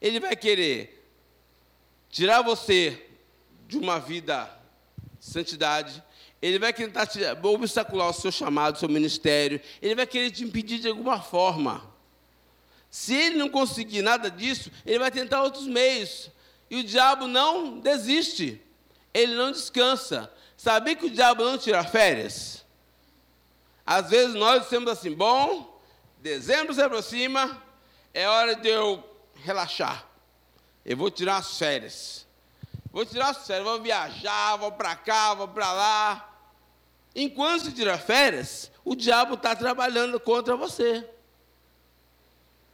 Ele vai querer tirar você de uma vida de santidade, ele vai tentar te, obstacular o seu chamado, o seu ministério, ele vai querer te impedir de alguma forma. Se ele não conseguir nada disso, ele vai tentar outros meios. E o diabo não desiste, ele não descansa. Sabia que o diabo não tira férias? Às vezes nós dizemos assim: bom, dezembro se aproxima, é hora de eu relaxar. Eu vou tirar as férias. Vou tirar as férias, vou viajar, vou para cá, vou para lá. Enquanto você tira férias, o diabo está trabalhando contra você.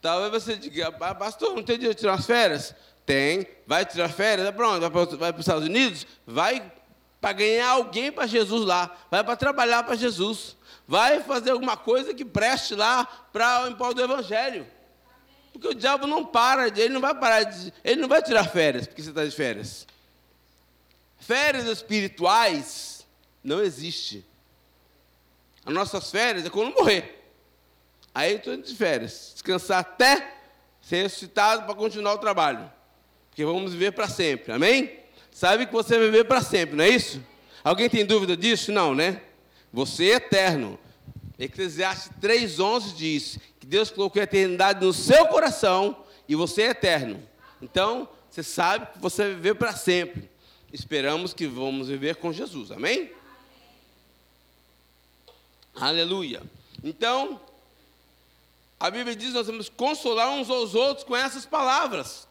Talvez você diga, pastor, não tem direito de tirar as férias? Tem. Vai tirar férias? Pronto, vai para os Estados Unidos? Vai para ganhar alguém para Jesus lá. Vai para trabalhar para Jesus. Vai fazer alguma coisa que preste lá para o impor do Evangelho. Porque o diabo não para, ele não vai parar de, ele não vai tirar férias porque você está de férias. Férias espirituais não existe. As nossas férias é quando morrer. Aí eu estou de férias. Descansar até ser ressuscitado para continuar o trabalho. Porque vamos viver para sempre. Amém? Sabe que você vai viver para sempre, não é isso? Alguém tem dúvida disso? Não, né? Você é eterno. Eclesiastes 3,11 diz que Deus colocou a eternidade no seu coração e você é eterno. Então, você sabe que você vai viver para sempre. Esperamos que vamos viver com Jesus, amém? Aleluia. Então, a Bíblia diz que nós temos que consolar uns aos outros com essas palavras,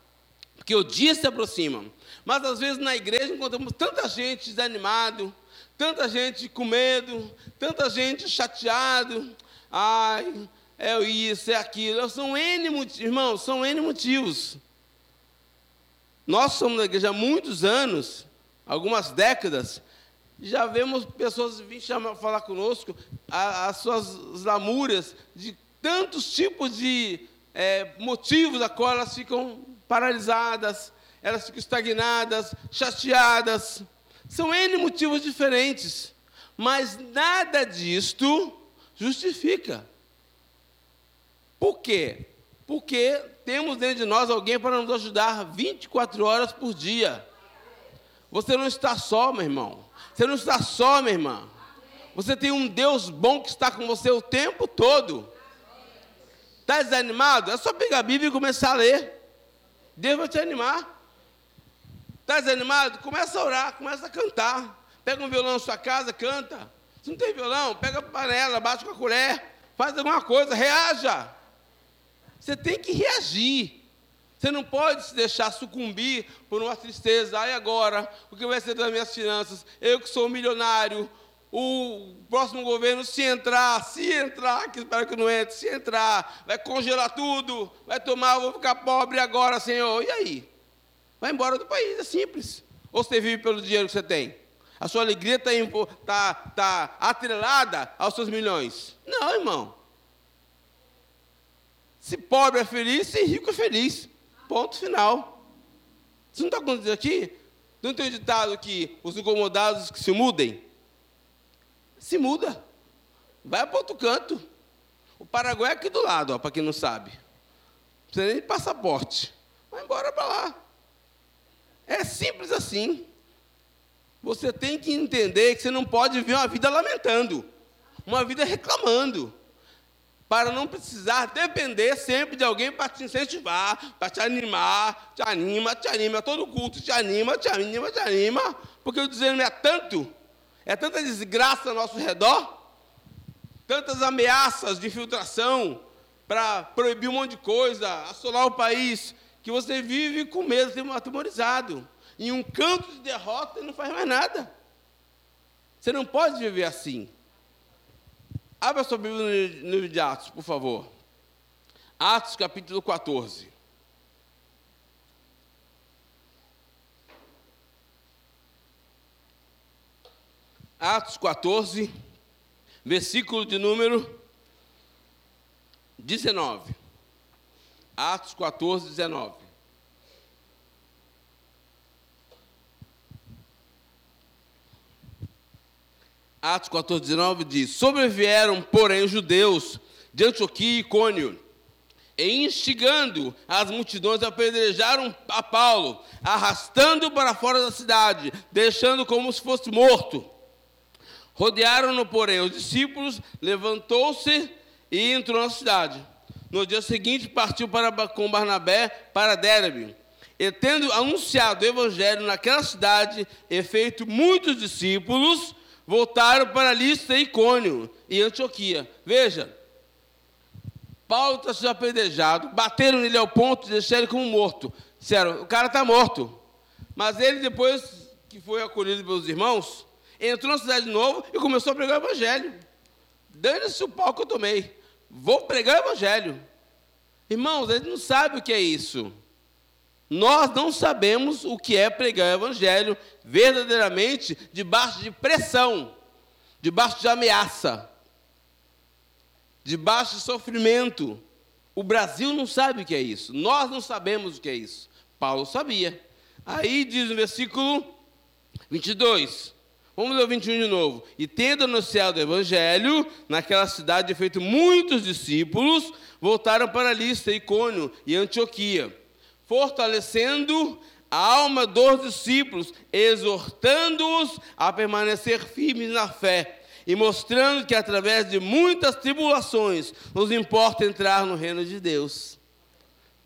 porque o dia se aproxima. Mas às vezes na igreja encontramos tanta gente desanimado, tanta gente com medo, tanta gente chateado. Ai, é isso, é aquilo. São N motivos, irmãos, são N motivos. Nós somos na igreja há muitos anos, algumas décadas, já vemos pessoas vir chamar, falar conosco as suas lamúrias de tantos tipos de é, motivos a qual elas ficam paralisadas, elas ficam estagnadas, chateadas. São N motivos diferentes, mas nada disto justifica. Por quê? Porque temos dentro de nós alguém para nos ajudar 24 horas por dia. Você não está só, meu irmão. Você não está só, minha irmã. Você tem um Deus bom que está com você o tempo todo. Está desanimado? É só pegar a Bíblia e começar a ler. Deus vai te animar. Está desanimado? Começa a orar, começa a cantar. Pega um violão na sua casa, canta. Se não tem violão, pega a panela, bate com a colher, faz alguma coisa, reaja. Você tem que reagir. Você não pode se deixar sucumbir por uma tristeza. Aí agora, o que vai ser das minhas finanças? Eu que sou milionário, o próximo governo, se entrar, se entrar, que espero que não entre, se entrar, vai congelar tudo, vai tomar, eu vou ficar pobre agora, Senhor. E aí? Vai embora do país, é simples. Ou você vive pelo dinheiro que você tem? A sua alegria está tá, tá atrelada aos seus milhões? Não, irmão. Se pobre é feliz, se rico é feliz. Ponto final. Você não está acontecendo aqui? Não tem ditado que os incomodados que se mudem? Se muda. Vai para outro canto. O Paraguai é aqui do lado, para quem não sabe. Não precisa nem de passaporte. Vai embora para lá. É simples assim. Você tem que entender que você não pode viver uma vida lamentando, uma vida reclamando para não precisar depender sempre de alguém para te incentivar, para te animar, te anima, te anima, todo culto te anima, te anima, te anima, porque o desânimo é tanto, é tanta desgraça ao nosso redor, tantas ameaças de infiltração para proibir um monte de coisa, assolar o país, que você vive com medo, atemorizado, em um canto de derrota e não faz mais nada. Você não pode viver assim. Abra sua Bíblia no livro de Atos, por favor. Atos capítulo 14. Atos 14, versículo de número 19. Atos 14, 19. Atos 14, 19 diz: Sobrevieram, porém, os judeus de Antioquia e Icônio, e instigando as multidões, apedrejaram a Paulo, arrastando-o para fora da cidade, deixando como se fosse morto. Rodearam-no, porém, os discípulos, levantou-se e entrou na cidade. No dia seguinte, partiu para, com Barnabé para Derbe. E tendo anunciado o evangelho naquela cidade e feito muitos discípulos, voltaram para Lista, Icônio e Antioquia. Veja, Paulo está sendo apedrejado, bateram nele ao ponto de deixar ele como morto. Disseram, o cara está morto. Mas ele, depois que foi acolhido pelos irmãos, entrou na cidade de novo e começou a pregar o evangelho. Dane-se o pau que eu tomei. Vou pregar o evangelho. Irmãos, ele não sabe o que é isso. Nós não sabemos o que é pregar o evangelho verdadeiramente debaixo de pressão, debaixo de ameaça debaixo de sofrimento. O Brasil não sabe o que é isso. Nós não sabemos o que é isso. Paulo sabia. Aí diz no versículo 22. Vamos ler o 21 de novo. E tendo anunciado o evangelho, naquela cidade feito muitos discípulos, voltaram para Lista, Icônio e Antioquia, fortalecendo a alma dos discípulos, exortando-os a permanecer firmes na fé e mostrando que através de muitas tribulações nos importa entrar no reino de Deus.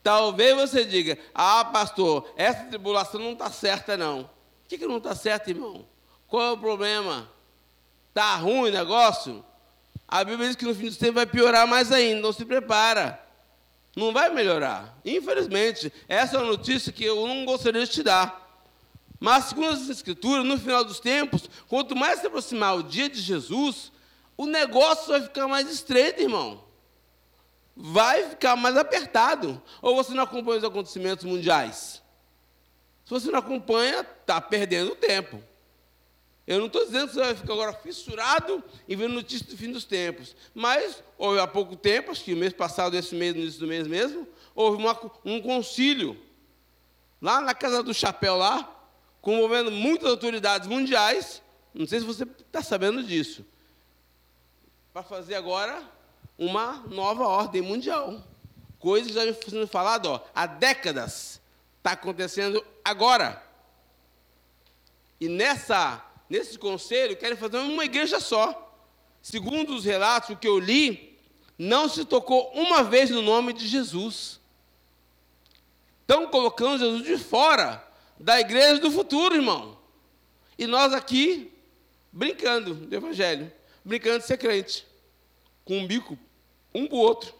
Talvez você diga: Ah, pastor, essa tribulação não está certa, não. O que, que não está certo, irmão? Qual é o problema? Está ruim o negócio? A Bíblia diz que no fim do tempo vai piorar mais ainda, não se prepara. Não vai melhorar. Infelizmente, essa é uma notícia que eu não gostaria de te dar. Mas, segundo as Escrituras, no final dos tempos, quanto mais se aproximar o dia de Jesus, o negócio vai ficar mais estreito, irmão. Vai ficar mais apertado. Ou você não acompanha os acontecimentos mundiais? Se você não acompanha, está perdendo tempo. Eu não estou dizendo que você vai ficar agora fissurado e vendo notícias do fim dos tempos. Mas, houve há pouco tempo, acho que mês passado, esse mês, no início do mês mesmo, houve uma, um concílio, lá na casa do chapéu lá, comovendo muitas autoridades mundiais, não sei se você está sabendo disso, para fazer agora uma nova ordem mundial. Coisa que já sendo falado há décadas. Está acontecendo agora. E nessa, nesse conselho, querem fazer uma igreja só. Segundo os relatos que eu li, não se tocou uma vez no nome de Jesus. Estão colocando Jesus de fora da igreja do futuro, irmão. E nós aqui, brincando do evangelho, brincando de ser crente, com um bico um para o outro.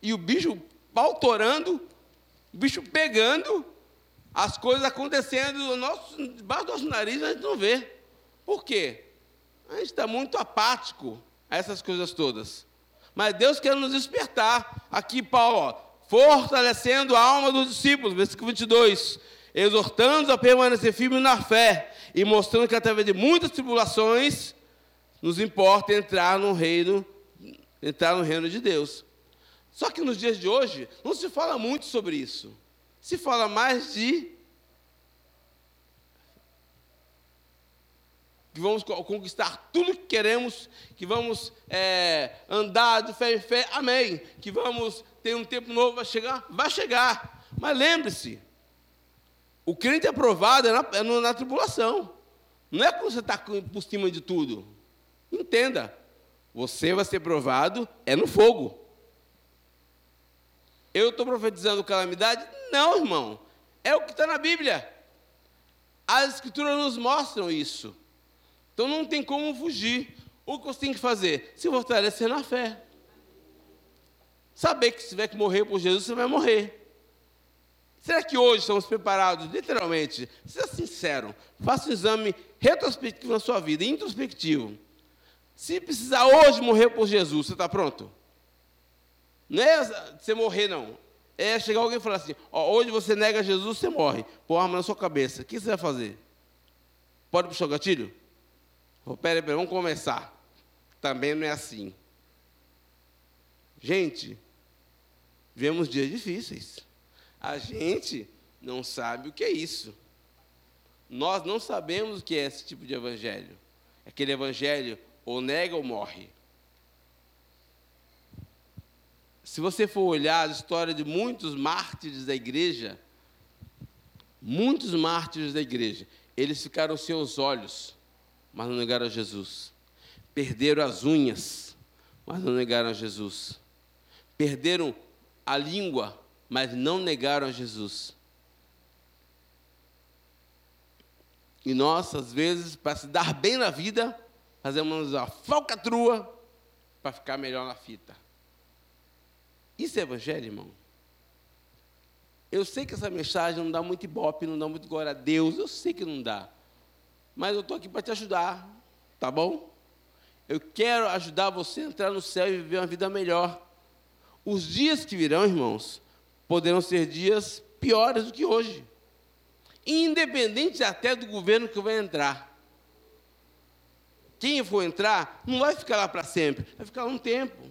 E o bicho pautorando, o bicho pegando, as coisas acontecendo no nosso, debaixo do nosso nariz, a gente não vê. Por quê? A gente está muito apático a essas coisas todas. Mas Deus quer nos despertar. Aqui, Paulo, ó, fortalecendo a alma dos discípulos, versículo 22 exortando a permanecer firme na fé e mostrando que através de muitas tribulações nos importa entrar no reino, entrar no reino de Deus. Só que nos dias de hoje não se fala muito sobre isso. Se fala mais de que vamos conquistar tudo que queremos, que vamos é, andar de fé em fé, amém. Que vamos ter um tempo novo, vai chegar, vai chegar. Mas lembre-se, o crente aprovado é na, é na tribulação. Não é quando você está por cima de tudo. Entenda. Você vai ser provado é no fogo. Eu estou profetizando calamidade? Não, irmão. É o que está na Bíblia. As escrituras nos mostram isso. Então não tem como fugir. O que você tem que fazer? Se fortalecer na fé. Saber que se tiver que morrer por Jesus, você vai morrer. Será que hoje estamos preparados, literalmente? Seja sincero, faça um exame retrospectivo na sua vida, introspectivo. Se precisar hoje morrer por Jesus, você está pronto? Não é você morrer, não. É chegar alguém e falar assim: hoje você nega Jesus, você morre. Pô, arma na sua cabeça. O que você vai fazer? Pode puxar o gatilho? Oh, pera, pera, vamos começar. Também não é assim. Gente, vemos dias difíceis. A gente não sabe o que é isso. Nós não sabemos o que é esse tipo de evangelho. Aquele evangelho ou nega ou morre. Se você for olhar a história de muitos mártires da igreja, muitos mártires da igreja, eles ficaram sem os olhos, mas não negaram a Jesus. Perderam as unhas, mas não negaram a Jesus. Perderam a língua, mas não negaram a Jesus. E nós, às vezes, para se dar bem na vida, fazemos a falcatrua para ficar melhor na fita. Isso é evangelho, irmão? Eu sei que essa mensagem não dá muito ibope, não dá muito glória a Deus, eu sei que não dá. Mas eu estou aqui para te ajudar, tá bom? Eu quero ajudar você a entrar no céu e viver uma vida melhor. Os dias que virão, irmãos, poderão ser dias piores do que hoje independente até do governo que vai entrar. Quem for entrar não vai ficar lá para sempre, vai ficar um tempo.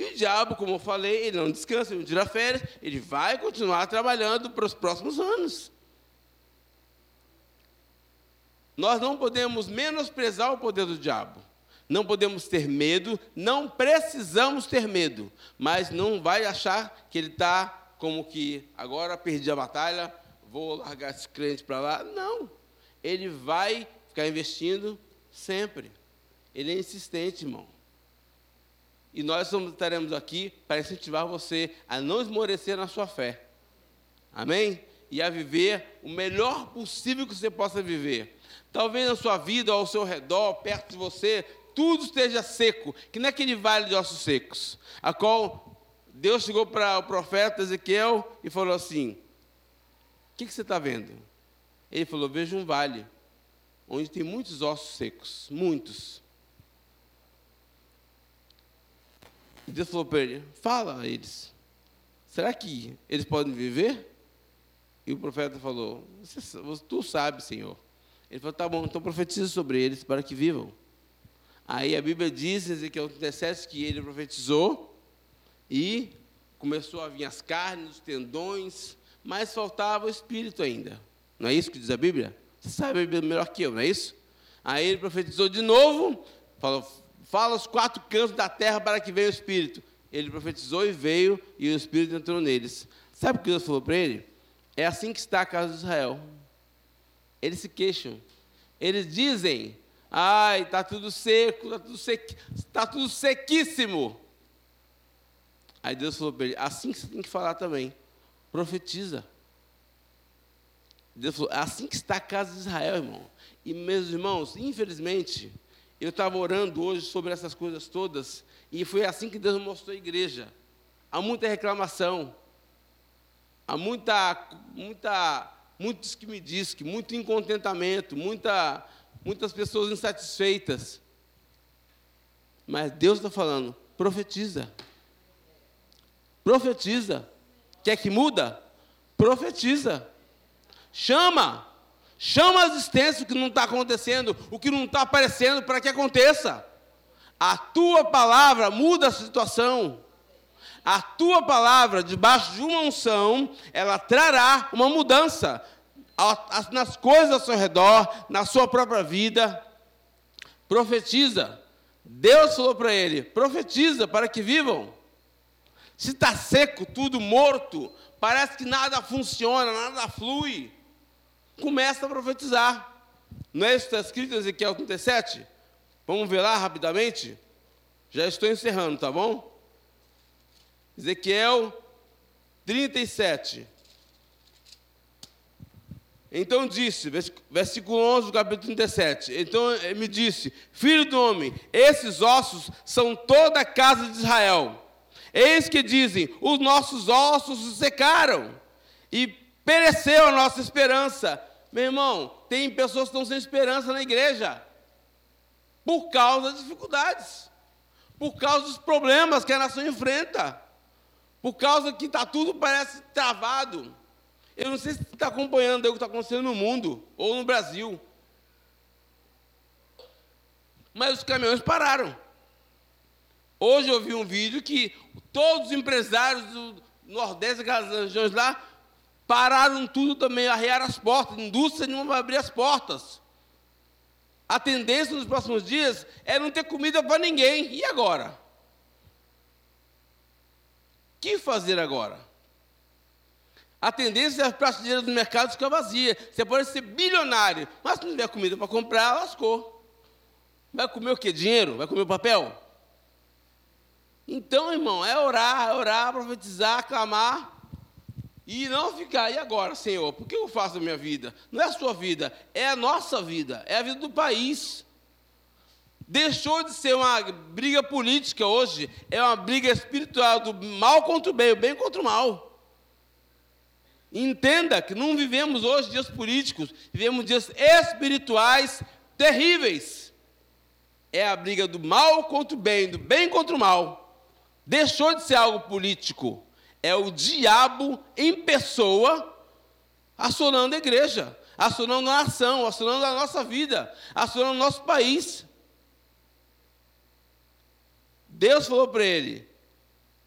E o diabo, como eu falei, ele não descansa, ele não tira férias, ele vai continuar trabalhando para os próximos anos. Nós não podemos menosprezar o poder do diabo. Não podemos ter medo, não precisamos ter medo, mas não vai achar que ele está como que agora perdi a batalha, vou largar esse crente para lá. Não. Ele vai ficar investindo sempre. Ele é insistente, irmão. E nós estaremos aqui para incentivar você a não esmorecer na sua fé. Amém? E a viver o melhor possível que você possa viver. Talvez na sua vida, ao seu redor, perto de você, tudo esteja seco, que nem aquele vale de ossos secos, a qual Deus chegou para o profeta Ezequiel e falou assim: que, que você está vendo? Ele falou: Vejo um vale, onde tem muitos ossos secos, muitos. E Deus falou para ele: Fala a eles, será que eles podem viver? E o profeta falou: Tu sabes, Senhor. Ele falou: Tá bom, então profetiza sobre eles para que vivam. Aí a Bíblia diz, em Ezequiel 37, que ele profetizou e começou a vir as carnes, os tendões, mas faltava o espírito ainda. Não é isso que diz a Bíblia? Você sabe a Bíblia melhor que eu, não é isso? Aí ele profetizou de novo, falou, fala os quatro cantos da terra para que venha o espírito. Ele profetizou e veio, e o espírito entrou neles. Sabe o que Deus falou para ele? É assim que está a casa de Israel. Eles se queixam. Eles dizem, ai, está tudo seco, está tudo, sequ... tá tudo sequíssimo. Aí Deus falou para ele, assim que você tem que falar também profetiza. Deus falou, assim que está a casa de Israel, irmão. E meus irmãos, infelizmente, eu estava orando hoje sobre essas coisas todas, e foi assim que Deus mostrou a igreja. Há muita reclamação, há muita, muita, muitos que me dizem que muito incontentamento, muita, muitas pessoas insatisfeitas. Mas Deus está falando, profetiza. Profetiza. Quer que muda? Profetiza. Chama. Chama a existência o que não está acontecendo, o que não está aparecendo para que aconteça. A tua palavra muda a situação. A tua palavra, debaixo de uma unção, ela trará uma mudança nas coisas ao seu redor, na sua própria vida. Profetiza. Deus falou para ele: profetiza para que vivam. Se está seco, tudo morto, parece que nada funciona, nada flui. Começa a profetizar. Não é isso que está escrito em Ezequiel 37? Vamos ver lá rapidamente? Já estou encerrando, tá bom? Ezequiel 37. Então disse, versículo 11 do capítulo 37. Então ele me disse: Filho do homem, esses ossos são toda a casa de Israel. Eis que dizem: os nossos ossos secaram e pereceu a nossa esperança. Meu irmão, tem pessoas que estão sem esperança na igreja por causa das dificuldades, por causa dos problemas que a nação enfrenta, por causa que está tudo parece travado. Eu não sei se está acompanhando o que está acontecendo no mundo ou no Brasil. Mas os caminhões pararam. Hoje eu vi um vídeo que todos os empresários do Nordeste, aquelas regiões lá, pararam tudo também, arrearam as portas, indústria não vai abrir as portas. A tendência nos próximos dias é não ter comida para ninguém. E agora? que fazer agora? A tendência é a prateleira do mercado ficar vazia. Você pode ser bilionário, mas se não tiver comida para comprar, lascou. Vai comer o quê? Dinheiro? Vai comer o papel? Então, irmão, é orar, é orar, profetizar, clamar e não ficar, e agora, Senhor, por que eu faço a minha vida? Não é a sua vida, é a nossa vida, é a vida do país. Deixou de ser uma briga política hoje, é uma briga espiritual do mal contra o bem, o bem contra o mal. Entenda que não vivemos hoje dias políticos, vivemos dias espirituais terríveis. É a briga do mal contra o bem, do bem contra o mal. Deixou de ser algo político é o diabo em pessoa assolando a igreja, assolando a nação, assolando a nossa vida, assolando o nosso país. Deus falou para ele: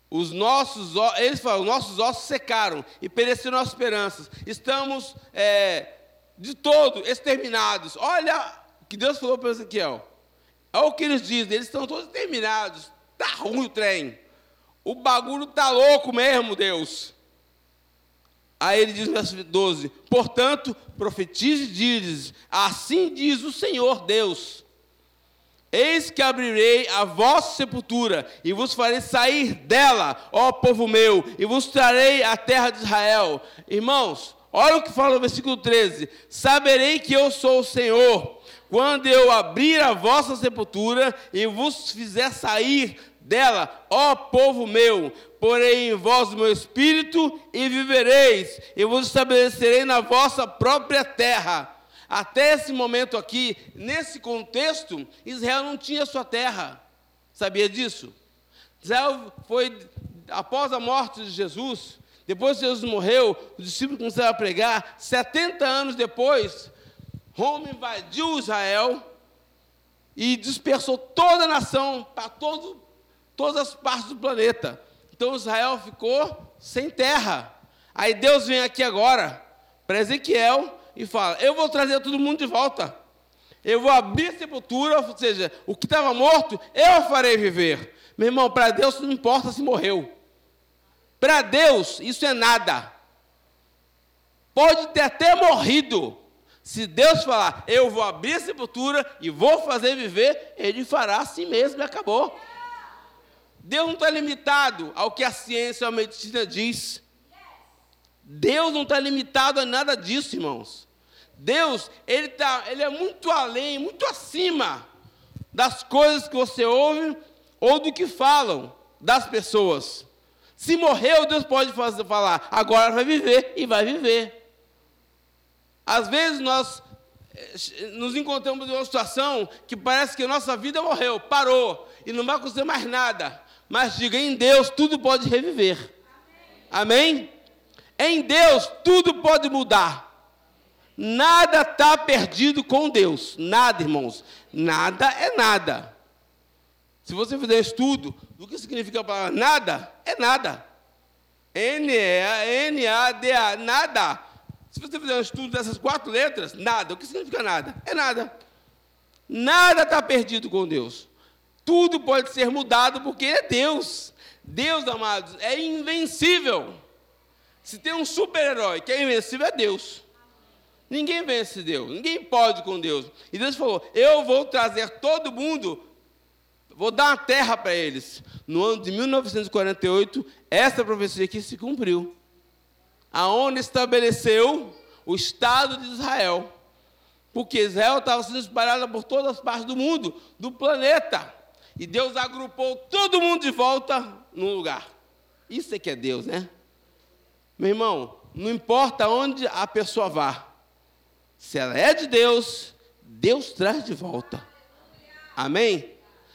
os nossos, eles falam, nossos ossos secaram e pereceram as esperanças. Estamos é, de todo exterminados. Olha o que Deus falou para Ezequiel. Olha o que eles dizem, eles estão todos exterminados. Está ruim o trem. O bagulho tá louco mesmo, Deus. Aí ele diz no verso 12: Portanto, profetize e diz: Assim diz o Senhor Deus: Eis que abrirei a vossa sepultura, e vos farei sair dela, ó povo meu, e vos trarei a terra de Israel. Irmãos, olha o que fala no versículo 13: Saberei que eu sou o Senhor, quando eu abrir a vossa sepultura e vos fizer sair dela, ó povo meu, porém em vós o meu espírito e vivereis, e vos estabelecerei na vossa própria terra. Até esse momento aqui, nesse contexto, Israel não tinha sua terra. Sabia disso? Israel foi, após a morte de Jesus, depois que Jesus morreu, os discípulos começaram a pregar. 70 anos depois, Roma invadiu Israel e dispersou toda a nação para todo todas as partes do planeta. Então Israel ficou sem terra. Aí Deus vem aqui agora para Ezequiel e fala: Eu vou trazer todo mundo de volta. Eu vou abrir a sepultura, ou seja, o que estava morto, eu farei viver. Meu irmão, para Deus não importa se morreu. Para Deus, isso é nada. Pode ter até morrido. Se Deus falar, eu vou abrir a sepultura e vou fazer viver, Ele fará assim mesmo e acabou. Deus não está limitado ao que a ciência ou a medicina diz. Deus não está limitado a nada disso, irmãos. Deus, ele, tá, ele é muito além, muito acima das coisas que você ouve ou do que falam das pessoas. Se morreu, Deus pode fazer, falar, agora vai viver e vai viver. Às vezes nós eh, nos encontramos em uma situação que parece que a nossa vida morreu, parou, e não vai acontecer mais nada. Mas diga, em Deus tudo pode reviver. Amém? Em Deus tudo pode mudar. Nada está perdido com Deus. Nada, irmãos. Nada é nada. Se você fizer estudo do que significa a palavra nada, é nada. N-A-D-A, nada. Se você fizer um estudo dessas quatro letras, nada. O que significa nada? É nada. Nada está perdido com Deus. Tudo pode ser mudado porque é Deus. Deus, amados, é invencível. Se tem um super-herói que é invencível, é Deus. Ninguém vence Deus, ninguém pode com Deus. E Deus falou: Eu vou trazer todo mundo, vou dar uma terra para eles. No ano de 1948, essa profecia aqui se cumpriu. Aonde estabeleceu o Estado de Israel. Porque Israel estava sendo espalhada por todas as partes do mundo, do planeta. E Deus agrupou todo mundo de volta num lugar. Isso é que é Deus, né? Meu irmão, não importa onde a pessoa vá, se ela é de Deus, Deus traz de volta. Amém?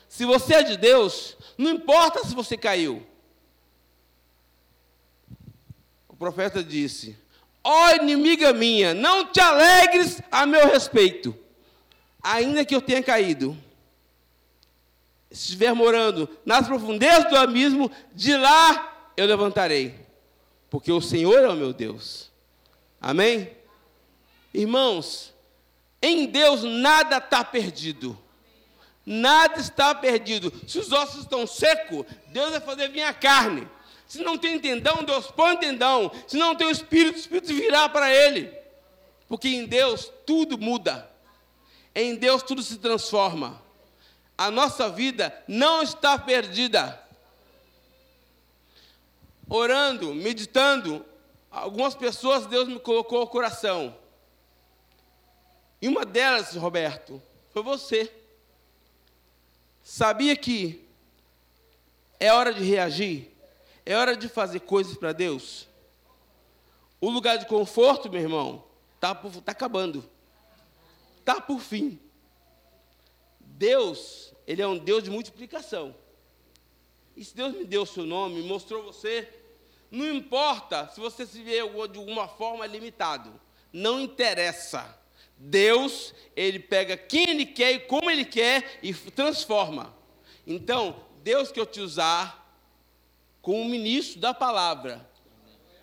Se você é de Deus, não importa se você caiu. O profeta disse: Ó oh, inimiga minha, não te alegres a meu respeito, ainda que eu tenha caído estiver morando nas profundezas do abismo, de lá eu levantarei, porque o Senhor é o meu Deus. Amém? Irmãos, em Deus nada está perdido. Nada está perdido. Se os ossos estão secos, Deus vai fazer vir a carne. Se não tem tendão, Deus põe tendão. Se não tem o Espírito, o Espírito virá para ele. Porque em Deus tudo muda. Em Deus tudo se transforma. A nossa vida não está perdida. Orando, meditando, algumas pessoas Deus me colocou ao coração. E uma delas, Roberto, foi você. Sabia que é hora de reagir? É hora de fazer coisas para Deus? O lugar de conforto, meu irmão, está tá acabando. Está por fim. Deus, Ele é um Deus de multiplicação. E se Deus me deu o seu nome, mostrou você, não importa se você se vê de alguma forma limitado. Não interessa. Deus, Ele pega quem Ele quer e como Ele quer e transforma. Então, Deus quer te usar como ministro da palavra.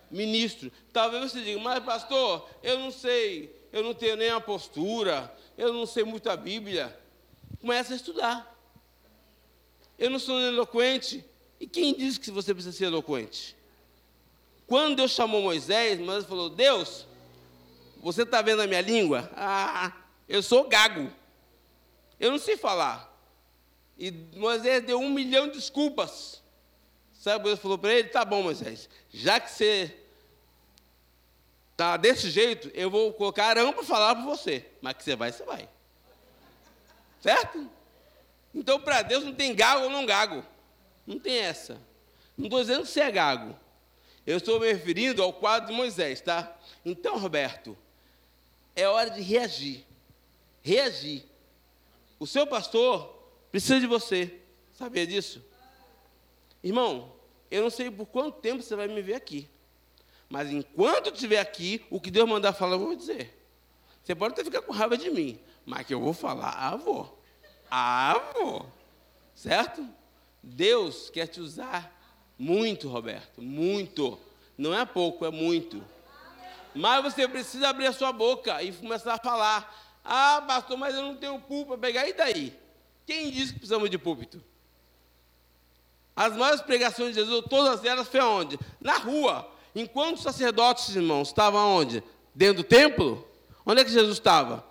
Ministro. Talvez você diga, mas pastor, eu não sei, eu não tenho nem a postura, eu não sei muito a Bíblia. Começa a estudar. Eu não sou eloquente. E quem disse que você precisa ser eloquente? Quando Deus chamou Moisés, Moisés falou: Deus, você está vendo a minha língua? Ah, eu sou gago. Eu não sei falar. E Moisés deu um milhão de desculpas. Sabe, Deus falou para ele: Tá bom, Moisés, já que você está desse jeito, eu vou colocar Arão para falar para você. Mas que você vai, você vai. Certo? Então, para Deus não tem gago ou não gago. Não tem essa. Não estou dizendo você é gago. Eu estou me referindo ao quadro de Moisés, tá? Então, Roberto, é hora de reagir. Reagir. O seu pastor precisa de você. Sabia disso? Irmão, eu não sei por quanto tempo você vai me ver aqui. Mas enquanto estiver aqui, o que Deus mandar falar, eu vou dizer. Você pode até ficar com raiva de mim, mas que eu vou falar, ah, vou. Ah, vou. Certo? Deus quer te usar muito, Roberto, muito. Não é pouco, é muito. Mas você precisa abrir a sua boca e começar a falar. Ah, pastor, mas eu não tenho púlpito para pegar. E daí? Quem disse que precisamos de púlpito? As maiores pregações de Jesus, todas elas foi aonde? Na rua. Enquanto os sacerdotes, irmãos, estavam onde? Dentro do templo? Onde é que Jesus estava?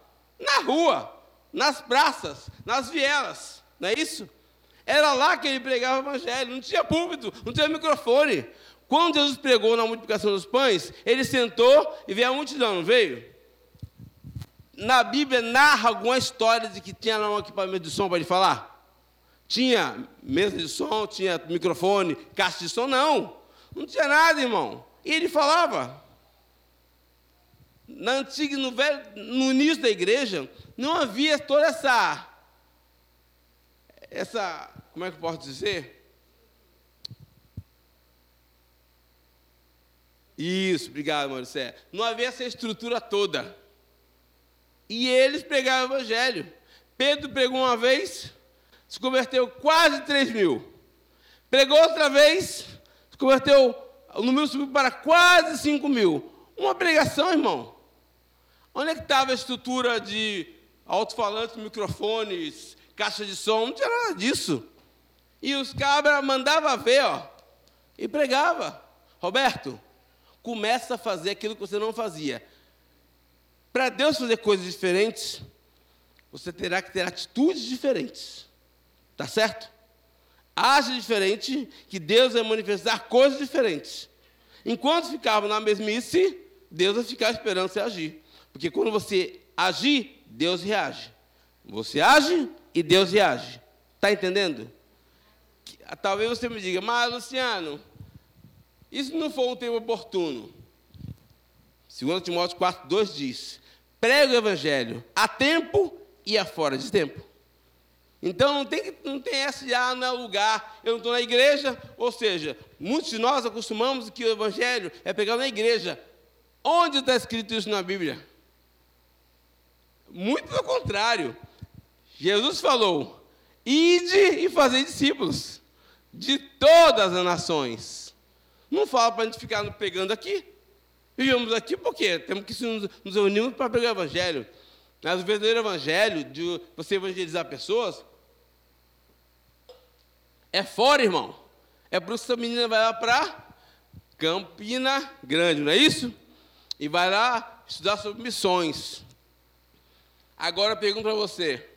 Na rua, nas praças, nas vielas. Não é isso? Era lá que ele pregava o evangelho, não tinha púlpito, não tinha microfone. Quando Jesus pregou na multiplicação dos pães, ele sentou e veio a multidão, não veio? Na Bíblia narra alguma história de que tinha lá um equipamento de som para ele falar? Tinha mesa de som, tinha microfone, caixa de som? Não. Não tinha nada, irmão. E ele falava. Na antiga, no, velho, no início da igreja, não havia toda essa essa, como é que eu posso dizer? Isso, obrigado, Maurício. Não havia essa estrutura toda. E eles pregavam o evangelho. Pedro pregou uma vez, se converteu quase 3 mil. Pregou outra vez, se converteu, o número subiu para quase 5 mil. Uma pregação, irmão. Onde é que estava a estrutura de alto-falantes, microfones, caixa de som, não tinha nada disso. E os cabras mandavam ver, ó, e pregava. Roberto, começa a fazer aquilo que você não fazia. Para Deus fazer coisas diferentes, você terá que ter atitudes diferentes. Tá certo? Age diferente, que Deus vai manifestar coisas diferentes. Enquanto ficava na mesmice, Deus vai ficar esperando você agir. Porque quando você agir, Deus reage. Você age, e Deus reage. Está entendendo? Talvez você me diga, mas Luciano, isso não foi um tempo oportuno. 2 Timóteo 4, 2 diz: prega o evangelho a tempo e a fora de tempo. Então não tem, não tem essa de, ah, não é lugar, eu não estou na igreja. Ou seja, muitos de nós acostumamos que o evangelho é pegar na igreja. Onde está escrito isso na Bíblia? Muito pelo contrário. Jesus falou: ide e fazer discípulos de todas as nações. Não fala para a gente ficar pegando aqui. Vivemos aqui porque temos que nos reunirmos para pegar o evangelho. Mas o verdadeiro evangelho, de você evangelizar pessoas, é fora, irmão. É por isso que essa menina vai lá para Campina Grande, não é isso? E vai lá estudar sobre missões. Agora eu pergunto para você: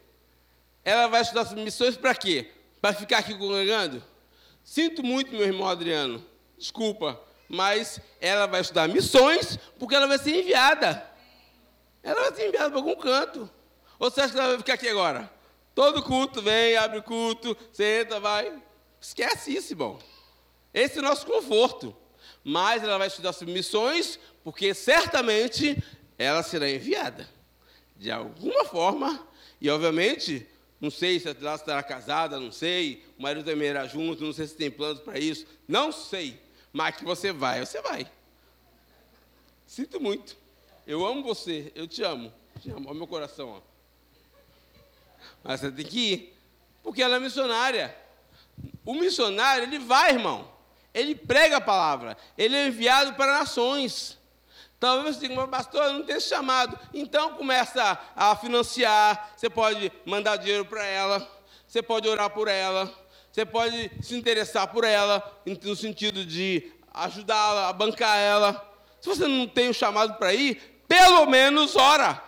ela vai estudar sobre missões para quê? Para ficar aqui congregando? Sinto muito, meu irmão Adriano, desculpa, mas ela vai estudar missões porque ela vai ser enviada. Ela vai ser enviada para algum canto. Ou você acha que ela vai ficar aqui agora? Todo culto vem, abre o culto, senta, vai. Esquece isso, irmão. Esse é o nosso conforto. Mas ela vai estudar sobre missões, porque certamente ela será enviada. De alguma forma, e obviamente, não sei se ela estará casada, não sei, o marido também era junto, não sei se tem planos para isso, não sei. Mas que você vai, você vai. Sinto muito. Eu amo você, eu te amo. Te amo, olha meu coração. Ó. Mas você tem que ir, porque ela é missionária. O missionário, ele vai, irmão. Ele prega a palavra. Ele é enviado para nações. Talvez você diga, mas pastor, eu não tenho esse chamado. Então começa a financiar. Você pode mandar dinheiro para ela. Você pode orar por ela. Você pode se interessar por ela, no sentido de ajudá-la, a bancar ela. Se você não tem o chamado para ir, pelo menos ora.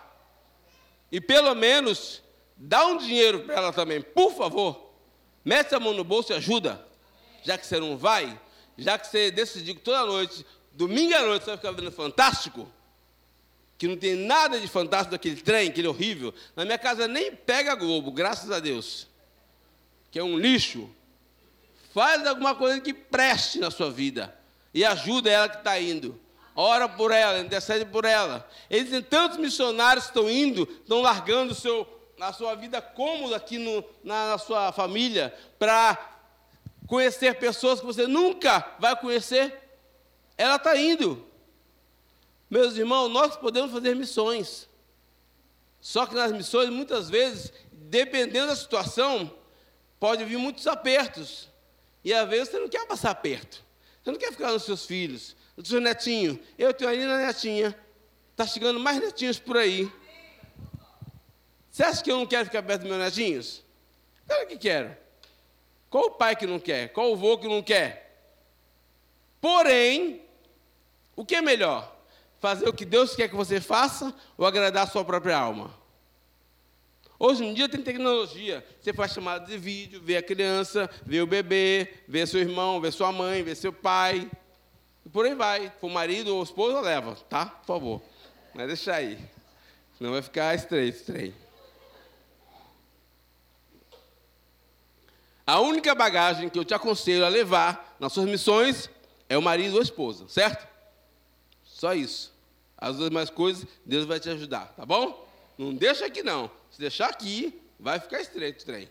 E pelo menos dá um dinheiro para ela também, por favor. Mete a mão no bolso e ajuda. Já que você não vai, já que você decidiu que toda noite, domingo à noite, você vai ficar vendo fantástico, que não tem nada de fantástico daquele trem, aquele horrível. Na minha casa nem pega Globo, graças a Deus. Que é um lixo. Faz alguma coisa que preste na sua vida. E ajuda ela que está indo. Ora por ela, intercede por ela. Eles têm tantos missionários que estão indo, estão largando seu na sua vida cômoda aqui no, na, na sua família, para conhecer pessoas que você nunca vai conhecer, ela está indo. Meus irmãos, nós podemos fazer missões. Só que nas missões, muitas vezes, dependendo da situação, pode vir muitos apertos. E às vezes você não quer passar aperto. Você não quer ficar nos seus filhos, nos seus netinhos. Eu tenho ali na netinha. Está chegando mais netinhos por aí. Você acha que eu não quero ficar perto dos meus netinhos? Claro que quero. Qual o pai que não quer? Qual o avô que não quer? Porém, o que é melhor? Fazer o que Deus quer que você faça ou agradar a sua própria alma? Hoje em dia tem tecnologia. Você faz chamada de vídeo, vê a criança, vê o bebê, vê seu irmão, vê sua mãe, vê seu pai. E por aí vai. For marido ou esposa, leva, tá? Por favor. Mas deixa aí. Senão vai ficar estreito, estreito. A única bagagem que eu te aconselho a levar nas suas missões é o marido ou a esposa, certo? Só isso. As demais coisas, Deus vai te ajudar, tá bom? Não deixa aqui não. Se deixar aqui, vai ficar estreito o trem.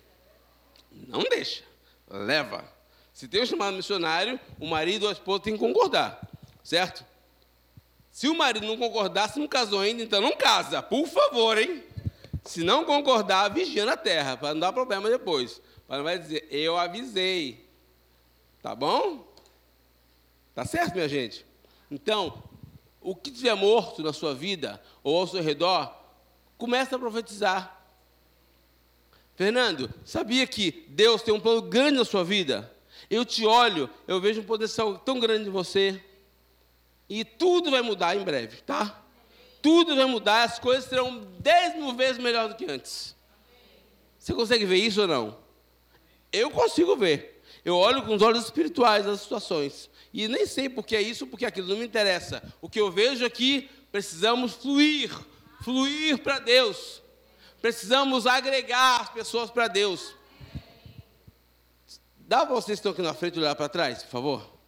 Não deixa. Leva. Se tem um chamado missionário, o marido ou a esposa tem que concordar, certo? Se o marido não concordar, se não casou ainda, então não casa, por favor, hein? Se não concordar, vigia na terra, para não dar problema depois. Mas não vai dizer, eu avisei. Tá bom? Tá certo, minha gente? Então, o que tiver morto na sua vida ou ao seu redor, começa a profetizar. Fernando, sabia que Deus tem um plano grande na sua vida? Eu te olho, eu vejo um potencial tão grande em você. E tudo vai mudar em breve, tá? Tudo vai mudar, as coisas serão dez mil vezes melhor do que antes. Você consegue ver isso ou não? Eu consigo ver. Eu olho com os olhos espirituais as situações. E nem sei porque é isso, porque aquilo não me interessa. O que eu vejo aqui, precisamos fluir, fluir para Deus. Precisamos agregar as pessoas para Deus. Dá para vocês que estão aqui na frente olhar para trás, por favor?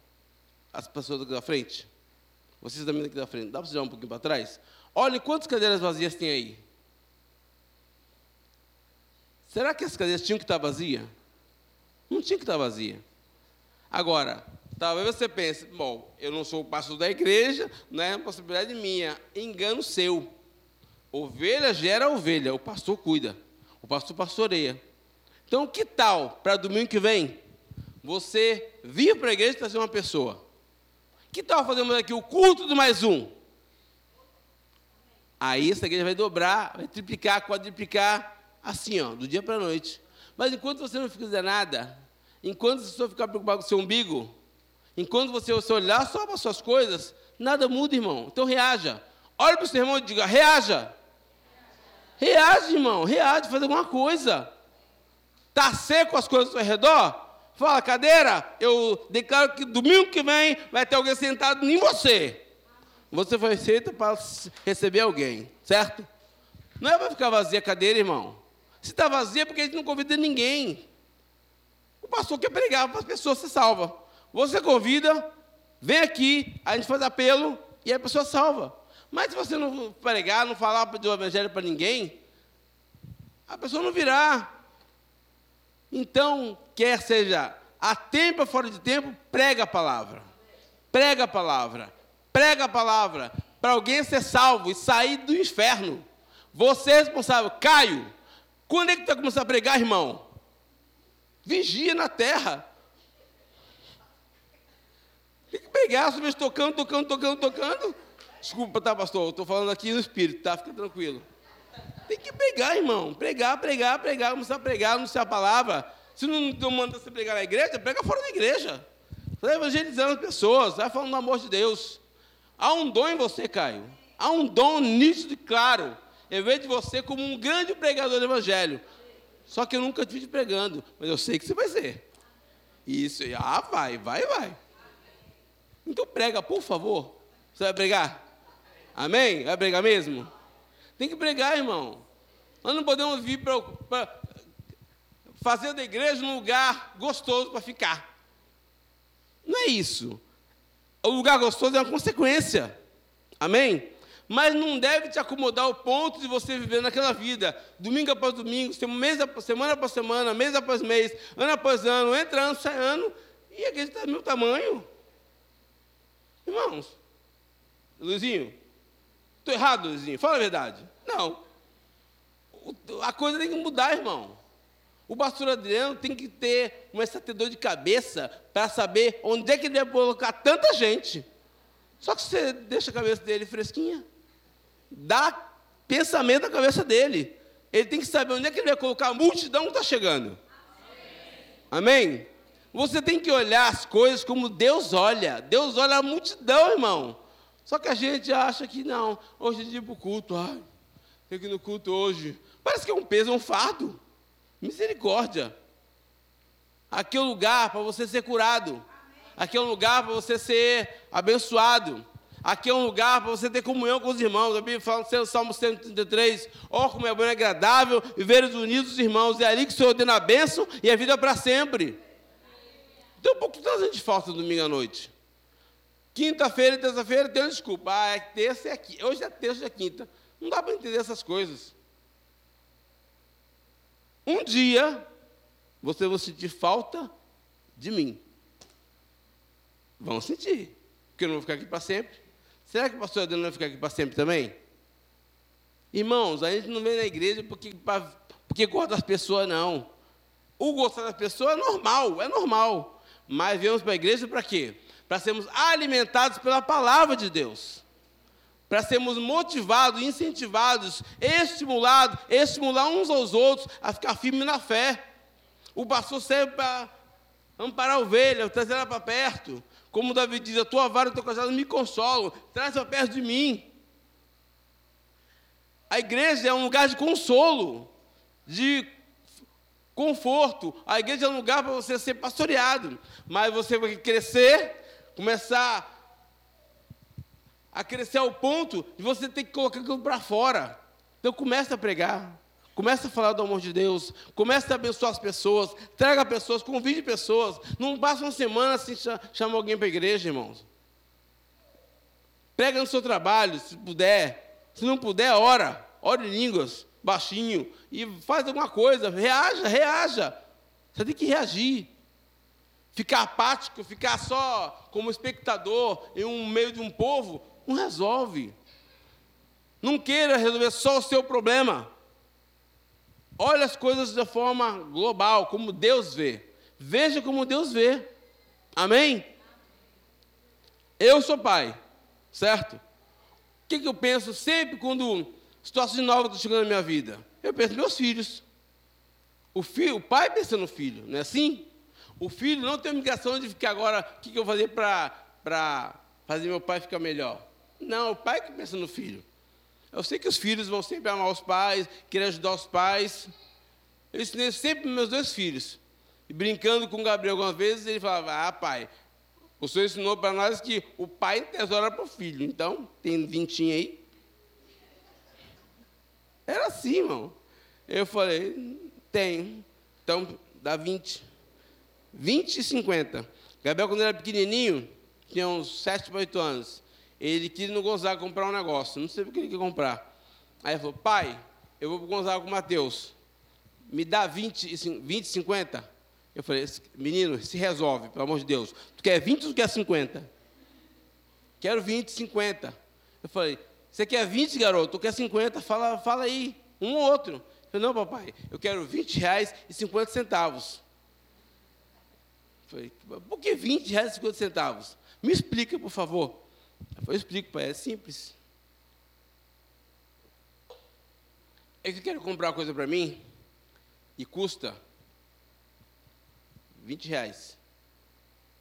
As pessoas aqui na frente. Vocês também aqui na frente. Dá para vocês olhar um pouquinho para trás? Olhe quantas cadeiras vazias tem aí. Será que as cadeiras tinham que estar vazias? Não tinha que estar vazia. Agora, talvez você pense, bom, eu não sou o pastor da igreja, não é uma possibilidade minha. Engano seu. Ovelha gera ovelha, o pastor cuida, o pastor pastoreia. Então, que tal, para domingo que vem, você vir para a igreja e trazer uma pessoa? Que tal fazermos aqui o culto do mais um? Aí essa igreja vai dobrar, vai triplicar, quadriplicar, assim, ó, do dia para a noite. Mas enquanto você não fizer nada, enquanto a pessoa ficar preocupada com o seu umbigo, enquanto você, olhar só para as suas coisas, nada muda, irmão. Então reaja. Olha para o seu irmão e diga: reaja. Reage, irmão, reage, faz alguma coisa. Está seco as coisas ao seu redor? Fala, cadeira, eu declaro que domingo que vem vai ter alguém sentado em você. Você foi feito para receber alguém, certo? Não é para ficar vazia a cadeira, irmão. Se está vazia é porque a gente não convida ninguém. O pastor quer pregar para as pessoas se salva. Você convida, vem aqui, a gente faz apelo e a pessoa salva. Mas se você não pregar, não falar do evangelho para ninguém, a pessoa não virá. Então, quer seja a tempo ou fora de tempo, prega a palavra. Prega a palavra. Prega a palavra. Para alguém ser salvo e sair do inferno. Você é responsável. Caio, quando é que tu vai começar a pregar, irmão? Vigia na terra. Tem que pregar, você tocando, tocando, tocando, tocando. Desculpa, tá, pastor? Estou falando aqui no espírito, tá? Fica tranquilo. Tem que pregar, irmão. Pregar, pregar, pregar, começar a pregar, anunciar a palavra. Se não, não manda você pregar na igreja, prega fora da igreja. Vai evangelizando as pessoas, vai falando do amor de Deus. Há um dom em você, Caio. Há um dom nítido e claro. Eu vejo você como um grande pregador do evangelho. Só que eu nunca te vi pregando, mas eu sei que você vai ser. Isso, ah, vai, vai, vai. Então prega, por favor. Você vai pregar? Amém? Vai pregar mesmo? Tem que pregar, irmão. Nós não podemos vir para fazer da igreja um lugar gostoso para ficar. Não é isso. O lugar gostoso é uma consequência. Amém? Mas não deve te acomodar ao ponto de você viver naquela vida, domingo após domingo, semana após semana, mês após mês, ano após ano, entra ano, sai ano, e a igreja está do meu tamanho. Irmãos, Luizinho, estou errado, Luizinho? Fala a verdade. Não. A coisa tem que mudar, irmão. O pastor Adriano tem que ter um estatedor de cabeça para saber onde é que ele vai colocar tanta gente. Só que você deixa a cabeça dele fresquinha. Dá pensamento na cabeça dele. Ele tem que saber onde é que ele vai colocar a multidão que está chegando. Amém? Amém? Você tem que olhar as coisas como Deus olha. Deus olha a multidão, irmão. Só que a gente acha que não. Hoje é dia para o culto. Ai, tem que ir no culto hoje. Parece que é um peso, é um fardo. Misericórdia. Aqui é o lugar para você ser curado. Aqui é um lugar para você ser abençoado. Aqui é um lugar para você ter comunhão com os irmãos. A Bíblia fala no Salmo 133, ó, oh, como é bom e agradável viver os unidos os irmãos. É ali que o Senhor ordena a bênção e a vida para sempre. Então, por que está gente falta domingo à noite? Quinta-feira e terça-feira tem desculpa. Ah, é terça e aqui. Hoje é terça e é quinta. Não dá para entender essas coisas. Um dia, você vai sentir falta de mim. Vão sentir. Porque eu não vou ficar aqui para sempre. Será que o pastor Adriano vai ficar aqui para sempre também? Irmãos, a gente não vem na igreja porque, porque gosta das pessoas, não. O gostar das pessoas é normal, é normal. Mas viemos para a igreja para quê? Para sermos alimentados pela palavra de Deus. Para sermos motivados, incentivados, estimulados, estimular uns aos outros a ficar firme na fé. O pastor serve para amparar a ovelha, trazer ela para perto. Como Davi diz, a tua vara e o teu cajado me consolam, traz para perto de mim. A igreja é um lugar de consolo, de conforto. A igreja é um lugar para você ser pastoreado. Mas você vai crescer, começar a crescer ao ponto de você ter que colocar aquilo para fora. Então começa a pregar. Começa a falar do amor de Deus, começa a abençoar as pessoas, traga pessoas, convide pessoas. Não passa uma semana sem chamar alguém para a igreja, irmãos. Prega no seu trabalho, se puder. Se não puder, ora. Ore em línguas baixinho e faz alguma coisa, reaja, reaja. Você tem que reagir. Ficar apático, ficar só como espectador em um meio de um povo, não resolve. Não queira resolver só o seu problema. Olhe as coisas de forma global, como Deus vê. Veja como Deus vê. Amém? Eu sou pai, certo? O que, que eu penso sempre quando situações novas estão chegando na minha vida. Eu penso nos meus filhos. O, filho, o pai pensa no filho, não é assim? O filho não tem obrigação de ficar agora, o que, que eu vou fazer para fazer meu pai ficar melhor? Não, o pai que pensa no filho. Eu sei que os filhos vão sempre amar os pais, querer ajudar os pais. Eu ensinei sempre meus dois filhos. E brincando com o Gabriel algumas vezes, ele falava: Ah, pai, o senhor ensinou para nós que o pai tesoura para o filho. Então, tem vintinho aí. Era assim, irmão. Eu falei: Tem. Então, dá 20. 20 e 50. Gabriel, quando era pequenininho, tinha uns 7 para 8 anos, ele queria no Gonzaga comprar um negócio, não sei o que ele queria comprar. Aí ele falou, pai, eu vou para Gonzaga com o Mateus, me dá 20, 20 50? Eu falei, menino, se resolve, pelo amor de Deus. Tu quer 20 ou tu quer 50? Quero 20, 50. Eu falei, você quer 20, garoto? Tu quer 50? Fala, fala aí, um ou outro. Eu falei, não, papai, eu quero 20 reais e 50 centavos. Falei, por que 20 reais e 50 centavos? Me explica, por favor. Eu explico, pai, é simples. É que eu quero comprar uma coisa para mim e custa 20 reais.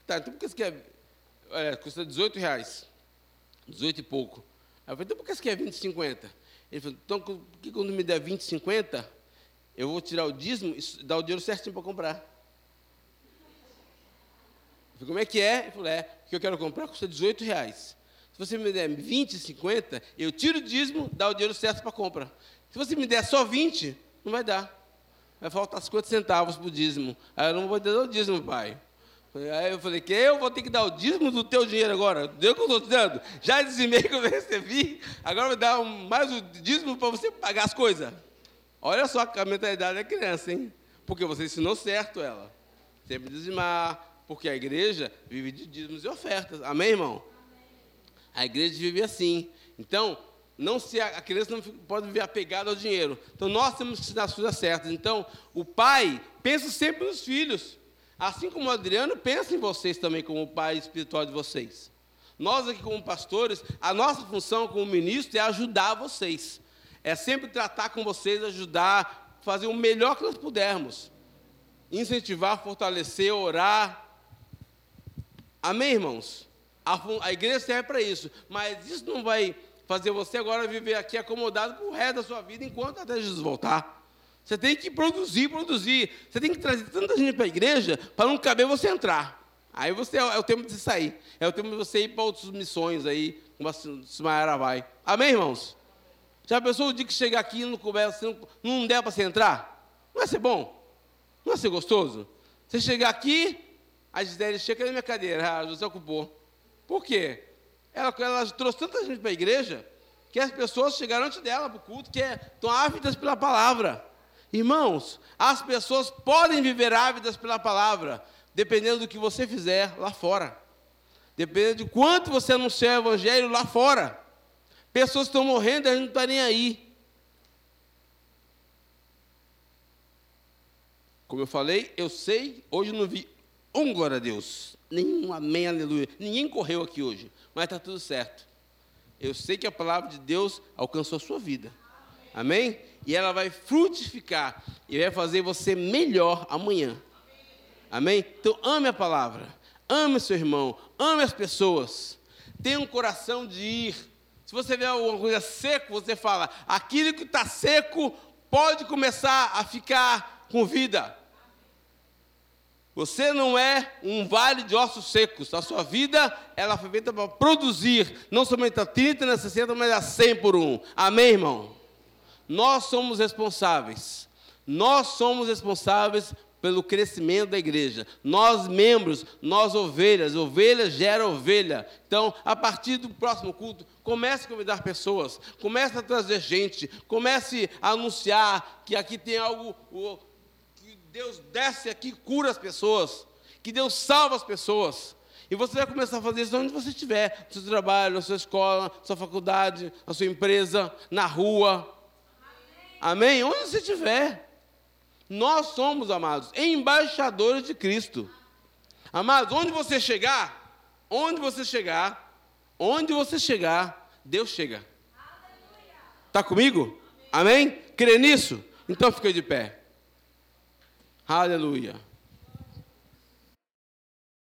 Tá, então por que você quer. É, custa 18 reais. 18 e pouco. Eu falei, então por que você quer 20 e 50? Ele falou, então por que quando me der 20 e 50, eu vou tirar o dízimo e dar o dinheiro certinho para comprar? falei, como é que é? Ele falou, é, que eu quero comprar custa 18 reais. Se você me der 20, 50, eu tiro o dízimo, dá o dinheiro certo para compra. Se você me der só 20, não vai dar. Vai faltar 50 centavos para o dízimo. Aí eu não vou dar o dízimo, pai. Aí eu falei, que eu vou ter que dar o dízimo do teu dinheiro agora. Deu que eu estou te dando? Já dizimei que eu recebi, agora vou dar mais o dízimo para você pagar as coisas. Olha só a mentalidade da criança, hein? Porque você ensinou certo ela. Sempre dizimar, porque a igreja vive de dízimos e ofertas. Amém, irmão? Amém. A igreja vive assim. Então, não se a criança não pode viver apegada ao dinheiro. Então, nós temos que ensinar as coisas certas. Então, o pai pensa sempre nos filhos. Assim como o Adriano pensa em vocês também como pai espiritual de vocês. Nós aqui como pastores, a nossa função como ministro é ajudar vocês. É sempre tratar com vocês, ajudar, fazer o melhor que nós pudermos. Incentivar, fortalecer, orar, Amém, irmãos? A, a igreja serve para isso, mas isso não vai fazer você agora viver aqui acomodado para o resto da sua vida enquanto até Jesus voltar. Você tem que produzir, produzir. Você tem que trazer tanta gente para a igreja para não caber você entrar. Aí você é, é o tempo de sair. É o tempo de você ir para outras missões aí, como a Sumayara vai. Amém, irmãos? Já pensou o dia que chegar aqui começo, não, não der para você entrar? Não vai ser bom? Não vai ser gostoso? Você chegar aqui, a Gisele chega na minha cadeira, a ah, José ocupou. Por quê? Ela, ela trouxe tanta gente para a igreja que as pessoas chegaram antes dela para o culto, que é, estão ávidas pela palavra. Irmãos, as pessoas podem viver ávidas pela palavra, dependendo do que você fizer lá fora. Dependendo de quanto você anunciar o evangelho lá fora. Pessoas estão morrendo e a gente não está nem aí. Como eu falei, eu sei, hoje não vi um glória a Deus. Nenhum amém, aleluia. Ninguém correu aqui hoje, mas está tudo certo. Eu sei que a palavra de Deus alcançou a sua vida. Amém? E ela vai frutificar e vai fazer você melhor amanhã. Amém? Então ame a palavra, ame seu irmão, ame as pessoas. Tenha um coração de ir. Se você vê alguma coisa seco, você fala: aquilo que está seco pode começar a ficar com vida. Você não é um vale de ossos secos. A sua vida, ela foi feita para produzir, não somente a 30, nem a 60, mas a 100 por um. Amém, irmão? Nós somos responsáveis. Nós somos responsáveis pelo crescimento da igreja. Nós, membros, nós, ovelhas. Ovelha gera ovelha. Então, a partir do próximo culto, comece a convidar pessoas. Comece a trazer gente. Comece a anunciar que aqui tem algo Deus desce aqui cura as pessoas, que Deus salva as pessoas. E você vai começar a fazer isso onde você estiver, no seu trabalho, na sua escola, na sua faculdade, na sua empresa, na rua. Amém? Amém? Onde você estiver. Nós somos, amados, embaixadores de Cristo. Amados, onde você chegar, onde você chegar, onde você chegar, Deus chega. Está comigo? Amém? Crê nisso? Então fica de pé. Aleluia.